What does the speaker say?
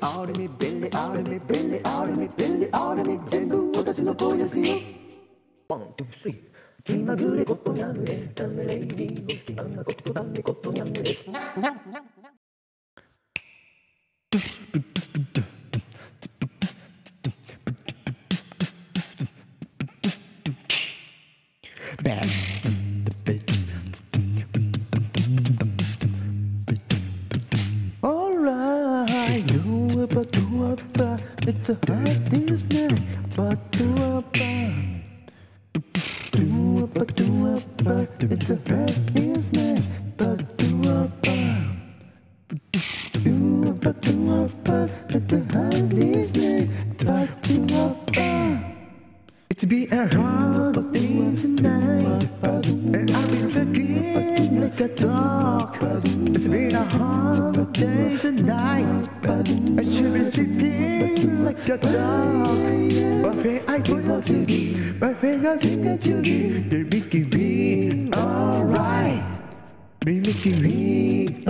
あるみ便利あるみああン・ツー・スリれメレイディー気れメことにゃんですバ Do up, do up, it's a hard day's night, but do up, do up, do up, it's a hard day's night, but do up, do up, do up, it's a hard day's night, but do up. It's been a hard day tonight, and I've been feeling like a dog. It's been a hard day tonight, But I should be sleeping like a dog. But when I go to you, my fingers finger to you, they're making me alright. Be making me